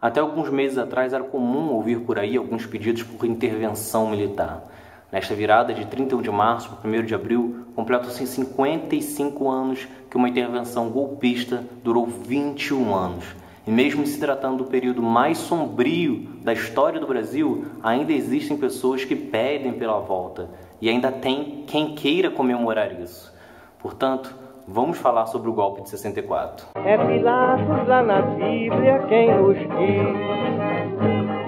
Até alguns meses atrás era comum ouvir por aí alguns pedidos por intervenção militar. Nesta virada de 31 de março para 1 de abril, completam-se 55 anos que uma intervenção golpista durou 21 anos. E mesmo se tratando do período mais sombrio da história do Brasil, ainda existem pessoas que pedem pela volta e ainda tem quem queira comemorar isso. Portanto, vamos falar sobre o golpe de 64. É Pilatos lá na Bíblia quem nos diz,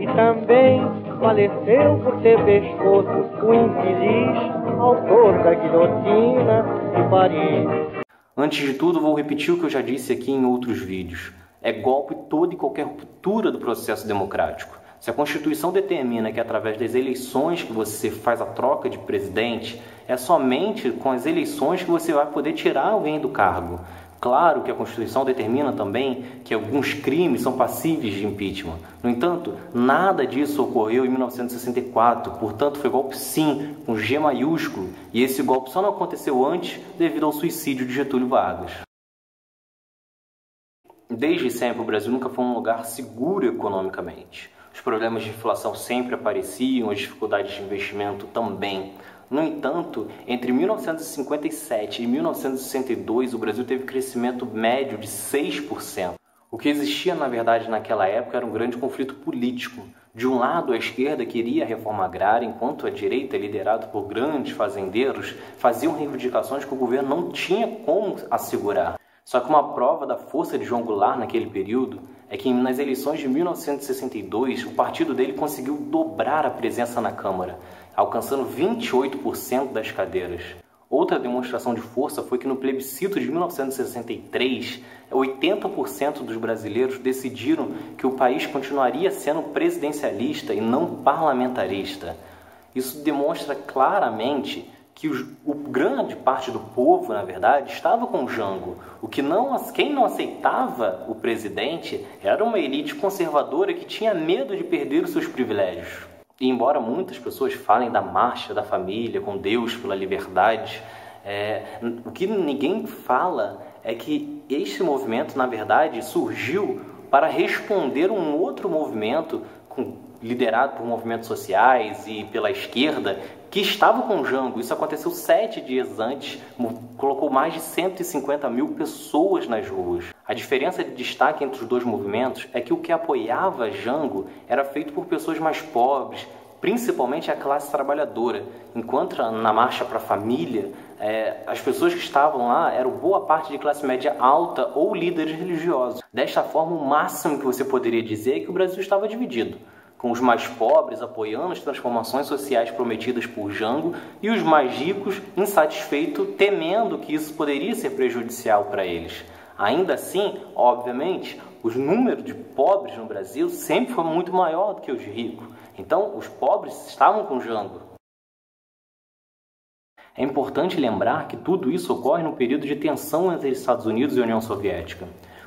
e também faleceu por ter pescoço o infeliz autor da guilhotina de Paris. Antes de tudo, vou repetir o que eu já disse aqui em outros vídeos. É golpe toda e qualquer ruptura do processo democrático. Se a Constituição determina que através das eleições que você faz a troca de presidente, é somente com as eleições que você vai poder tirar alguém do cargo. Claro que a Constituição determina também que alguns crimes são passíveis de impeachment. No entanto, nada disso ocorreu em 1964, portanto, foi golpe sim, com G maiúsculo, e esse golpe só não aconteceu antes devido ao suicídio de Getúlio Vargas. Desde sempre, o Brasil nunca foi um lugar seguro economicamente. Os problemas de inflação sempre apareciam, as dificuldades de investimento também. No entanto, entre 1957 e 1962, o Brasil teve crescimento médio de 6%. O que existia, na verdade, naquela época era um grande conflito político. De um lado, a esquerda queria a reforma agrária, enquanto a direita, liderada por grandes fazendeiros, faziam reivindicações que o governo não tinha como assegurar. Só que uma prova da força de João Goulart naquele período é que nas eleições de 1962, o partido dele conseguiu dobrar a presença na Câmara alcançando 28% das cadeiras. Outra demonstração de força foi que no plebiscito de 1963, 80% dos brasileiros decidiram que o país continuaria sendo presidencialista e não parlamentarista. Isso demonstra claramente que o, grande parte do povo, na verdade, estava com Jango. O que não, quem não aceitava o presidente era uma elite conservadora que tinha medo de perder os seus privilégios. E embora muitas pessoas falem da marcha da família com Deus pela liberdade, é, o que ninguém fala é que este movimento, na verdade, surgiu para responder um outro movimento com, liderado por movimentos sociais e pela esquerda que estava com Jango. Isso aconteceu sete dias antes, colocou mais de 150 mil pessoas nas ruas. A diferença de destaque entre os dois movimentos é que o que apoiava Jango era feito por pessoas mais pobres, principalmente a classe trabalhadora, enquanto na marcha para a família, é, as pessoas que estavam lá eram boa parte de classe média alta ou líderes religiosos. Desta forma, o máximo que você poderia dizer é que o Brasil estava dividido com os mais pobres apoiando as transformações sociais prometidas por Jango e os mais ricos insatisfeitos, temendo que isso poderia ser prejudicial para eles. Ainda assim, obviamente, os números de pobres no Brasil sempre foi muito maior do que os ricos. Então, os pobres estavam com Jango. É importante lembrar que tudo isso ocorre no período de tensão entre Estados Unidos e União Soviética.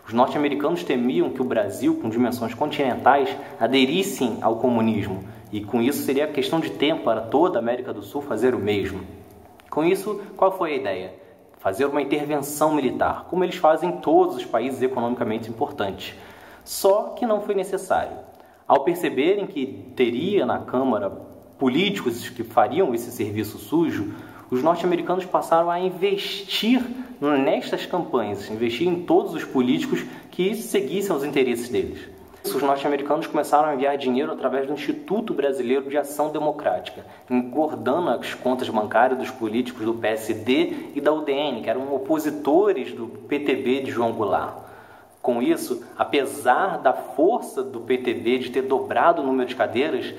Os norte-americanos temiam que o Brasil, com dimensões continentais, aderissem ao comunismo, e com isso seria questão de tempo para toda a América do Sul fazer o mesmo. Com isso, qual foi a ideia? Fazer uma intervenção militar, como eles fazem em todos os países economicamente importantes. Só que não foi necessário. Ao perceberem que teria na Câmara políticos que fariam esse serviço sujo, os norte-americanos passaram a investir nestas campanhas, investir em todos os políticos que seguissem os interesses deles. Os norte-americanos começaram a enviar dinheiro através do Instituto Brasileiro de Ação Democrática, engordando as contas bancárias dos políticos do PSD e da UDN, que eram opositores do PTB de João Goulart. Com isso, apesar da força do PTB de ter dobrado o número de cadeiras,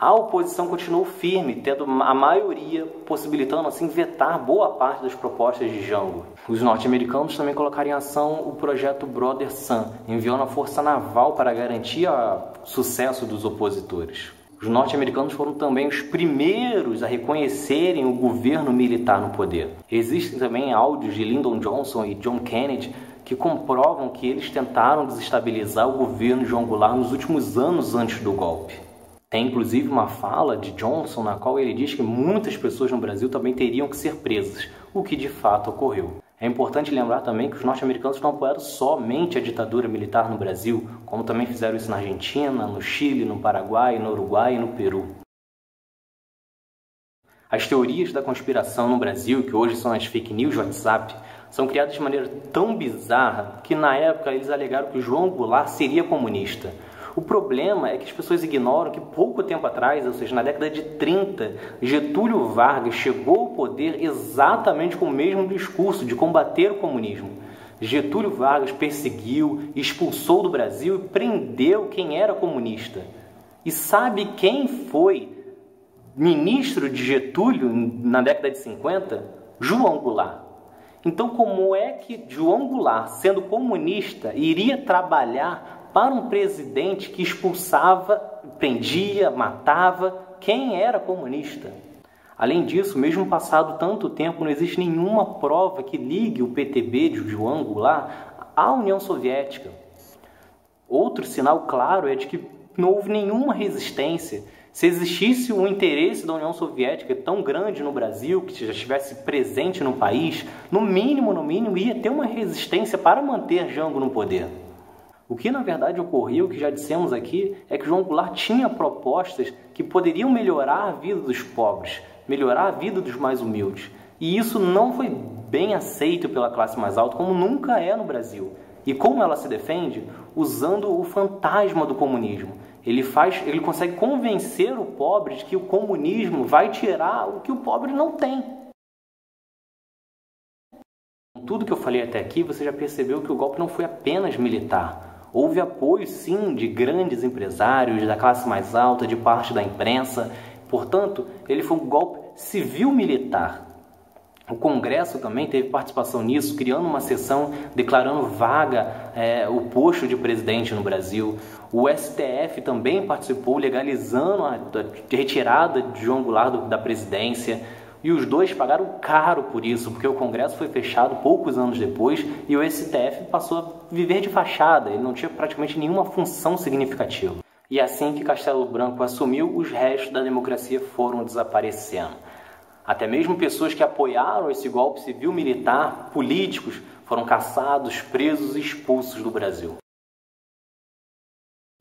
a oposição continuou firme, tendo a maioria possibilitando assim vetar boa parte das propostas de Jango. Os norte-americanos também colocaram em ação o projeto Brother Sun, enviando a força naval para garantir o sucesso dos opositores. Os norte-americanos foram também os primeiros a reconhecerem o governo militar no poder. Existem também áudios de Lyndon Johnson e John Kennedy que comprovam que eles tentaram desestabilizar o governo de João Goulart nos últimos anos antes do golpe. Tem inclusive uma fala de Johnson na qual ele diz que muitas pessoas no Brasil também teriam que ser presas, o que de fato ocorreu. É importante lembrar também que os norte-americanos não apoiaram somente a ditadura militar no Brasil, como também fizeram isso na Argentina, no Chile, no Paraguai, no Uruguai e no Peru. As teorias da conspiração no Brasil, que hoje são as fake news WhatsApp, são criadas de maneira tão bizarra que na época eles alegaram que João Goulart seria comunista. O problema é que as pessoas ignoram que pouco tempo atrás, ou seja, na década de 30, Getúlio Vargas chegou ao poder exatamente com o mesmo discurso de combater o comunismo. Getúlio Vargas perseguiu, expulsou do Brasil e prendeu quem era comunista. E sabe quem foi ministro de Getúlio na década de 50? João Goulart. Então, como é que João Goulart, sendo comunista, iria trabalhar para um presidente que expulsava, prendia, matava quem era comunista. Além disso, mesmo passado tanto tempo, não existe nenhuma prova que ligue o PTB de João Goulart à União Soviética. Outro sinal claro é de que não houve nenhuma resistência. Se existisse um interesse da União Soviética tão grande no Brasil, que já estivesse presente no país, no mínimo, no mínimo, ia ter uma resistência para manter Jango no poder. O que na verdade ocorreu, que já dissemos aqui, é que João Goulart tinha propostas que poderiam melhorar a vida dos pobres, melhorar a vida dos mais humildes. E isso não foi bem aceito pela classe mais alta, como nunca é no Brasil. E como ela se defende? Usando o fantasma do comunismo. Ele faz, ele consegue convencer o pobre de que o comunismo vai tirar o que o pobre não tem. Tudo que eu falei até aqui, você já percebeu que o golpe não foi apenas militar. Houve apoio, sim, de grandes empresários, da classe mais alta, de parte da imprensa. Portanto, ele foi um golpe civil-militar. O Congresso também teve participação nisso, criando uma sessão declarando vaga é, o posto de presidente no Brasil. O STF também participou, legalizando a retirada de João Goulart da presidência. E os dois pagaram caro por isso, porque o Congresso foi fechado poucos anos depois e o STF passou a viver de fachada, ele não tinha praticamente nenhuma função significativa. E assim que Castelo Branco assumiu, os restos da democracia foram desaparecendo. Até mesmo pessoas que apoiaram esse golpe civil-militar, políticos, foram caçados, presos e expulsos do Brasil.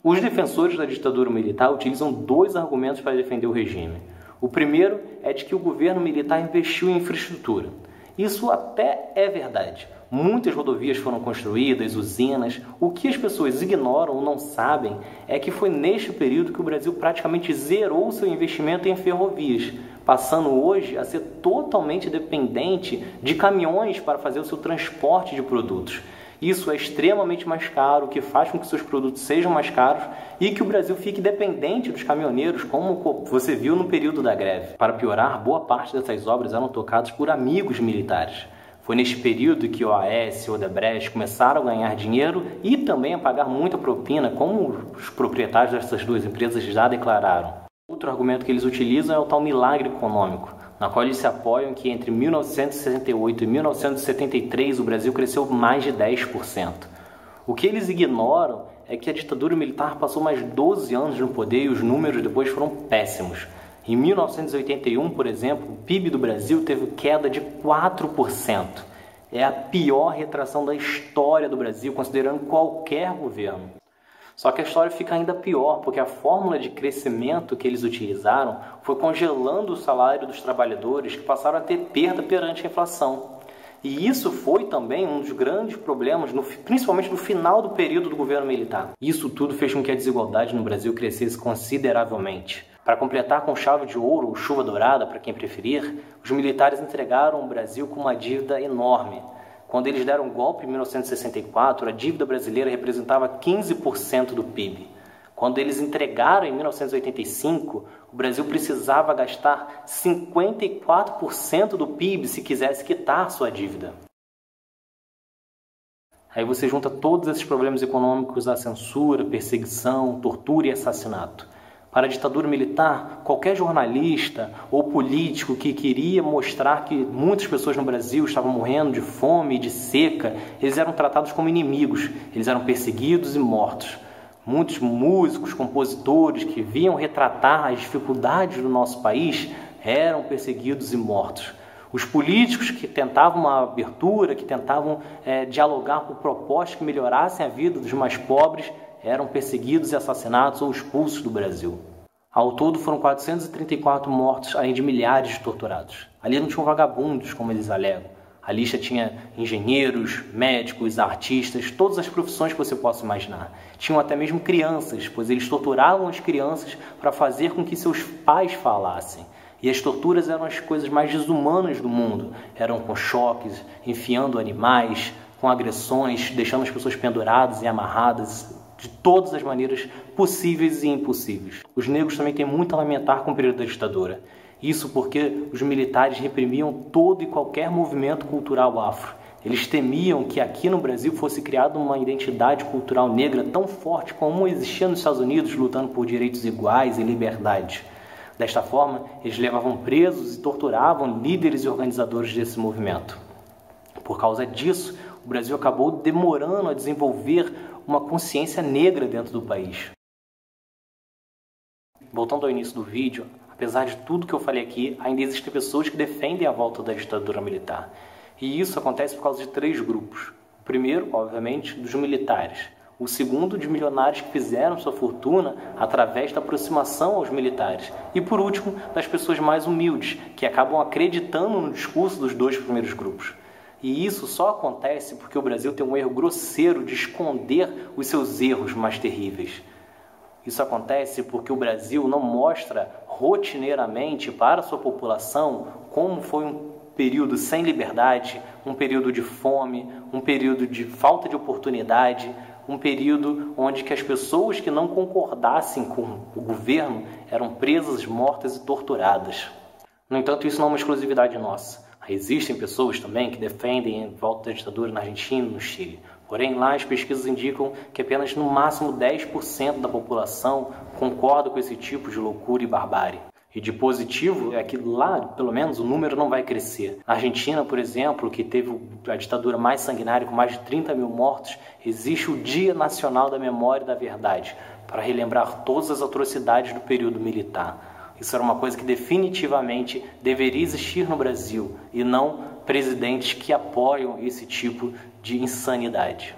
Os defensores da ditadura militar utilizam dois argumentos para defender o regime. O primeiro é de que o governo militar investiu em infraestrutura. Isso até é verdade. Muitas rodovias foram construídas, usinas. O que as pessoas ignoram ou não sabem é que foi neste período que o Brasil praticamente zerou seu investimento em ferrovias, passando hoje a ser totalmente dependente de caminhões para fazer o seu transporte de produtos. Isso é extremamente mais caro, o que faz com que seus produtos sejam mais caros e que o Brasil fique dependente dos caminhoneiros, como você viu no período da greve. Para piorar, boa parte dessas obras eram tocadas por amigos militares. Foi neste período que o AES e o Odebrecht começaram a ganhar dinheiro e também a pagar muita propina, como os proprietários dessas duas empresas já declararam. Outro argumento que eles utilizam é o tal milagre econômico na qual eles se apoiam que entre 1968 e 1973 o Brasil cresceu mais de 10%. O que eles ignoram é que a ditadura militar passou mais 12 anos no poder e os números depois foram péssimos. Em 1981, por exemplo, o PIB do Brasil teve queda de 4%. É a pior retração da história do Brasil, considerando qualquer governo. Só que a história fica ainda pior, porque a fórmula de crescimento que eles utilizaram foi congelando o salário dos trabalhadores que passaram a ter perda perante a inflação. E isso foi também um dos grandes problemas, no, principalmente no final do período do governo militar. Isso tudo fez com que a desigualdade no Brasil crescesse consideravelmente. Para completar com chave de ouro ou chuva dourada, para quem preferir, os militares entregaram o Brasil com uma dívida enorme quando eles deram um golpe em 1964, a dívida brasileira representava 15% do PIB. Quando eles entregaram em 1985, o Brasil precisava gastar 54% do PIB se quisesse quitar sua dívida. Aí você junta todos esses problemas econômicos, a censura, perseguição, tortura e assassinato para a ditadura militar, qualquer jornalista ou político que queria mostrar que muitas pessoas no Brasil estavam morrendo de fome e de seca, eles eram tratados como inimigos, eles eram perseguidos e mortos. Muitos músicos, compositores que viam retratar as dificuldades do nosso país eram perseguidos e mortos. Os políticos que tentavam uma abertura, que tentavam é, dialogar por propostas que melhorassem a vida dos mais pobres, eram perseguidos e assassinados ou expulsos do Brasil. Ao todo foram 434 mortos, além de milhares de torturados. Ali não tinham vagabundos, como eles alegam. A lista tinha engenheiros, médicos, artistas, todas as profissões que você possa imaginar. Tinham até mesmo crianças, pois eles torturavam as crianças para fazer com que seus pais falassem. E as torturas eram as coisas mais desumanas do mundo. Eram com choques, enfiando animais, com agressões, deixando as pessoas penduradas e amarradas de todas as maneiras possíveis e impossíveis. Os negros também têm muito a lamentar com o período da ditadura. Isso porque os militares reprimiam todo e qualquer movimento cultural afro. Eles temiam que aqui no Brasil fosse criada uma identidade cultural negra tão forte como existia nos Estados Unidos, lutando por direitos iguais e liberdade. Desta forma, eles levavam presos e torturavam líderes e organizadores desse movimento. Por causa disso, o Brasil acabou demorando a desenvolver uma consciência negra dentro do país. Voltando ao início do vídeo, apesar de tudo que eu falei aqui, ainda existem pessoas que defendem a volta da ditadura militar. E isso acontece por causa de três grupos. O primeiro, obviamente, dos militares o segundo de milionários que fizeram sua fortuna através da aproximação aos militares. E por último, das pessoas mais humildes, que acabam acreditando no discurso dos dois primeiros grupos. E isso só acontece porque o Brasil tem um erro grosseiro de esconder os seus erros mais terríveis. Isso acontece porque o Brasil não mostra rotineiramente para a sua população como foi um período sem liberdade, um período de fome, um período de falta de oportunidade, um período onde que as pessoas que não concordassem com o governo eram presas, mortas e torturadas. No entanto, isso não é uma exclusividade nossa. Existem pessoas também que defendem a volta da ditadura na Argentina e no Chile. Porém, lá as pesquisas indicam que apenas no máximo 10% da população concorda com esse tipo de loucura e barbárie. E de positivo é que lá, pelo menos, o número não vai crescer. Na Argentina, por exemplo, que teve a ditadura mais sanguinária, com mais de 30 mil mortos, existe o Dia Nacional da Memória e da Verdade, para relembrar todas as atrocidades do período militar. Isso era uma coisa que definitivamente deveria existir no Brasil e não presidentes que apoiam esse tipo de insanidade.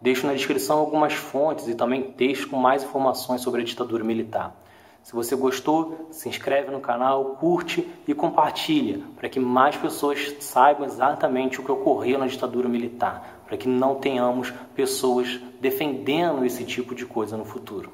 Deixo na descrição algumas fontes e também textos com mais informações sobre a ditadura militar. Se você gostou, se inscreve no canal, curte e compartilha para que mais pessoas saibam exatamente o que ocorreu na ditadura militar, para que não tenhamos pessoas defendendo esse tipo de coisa no futuro.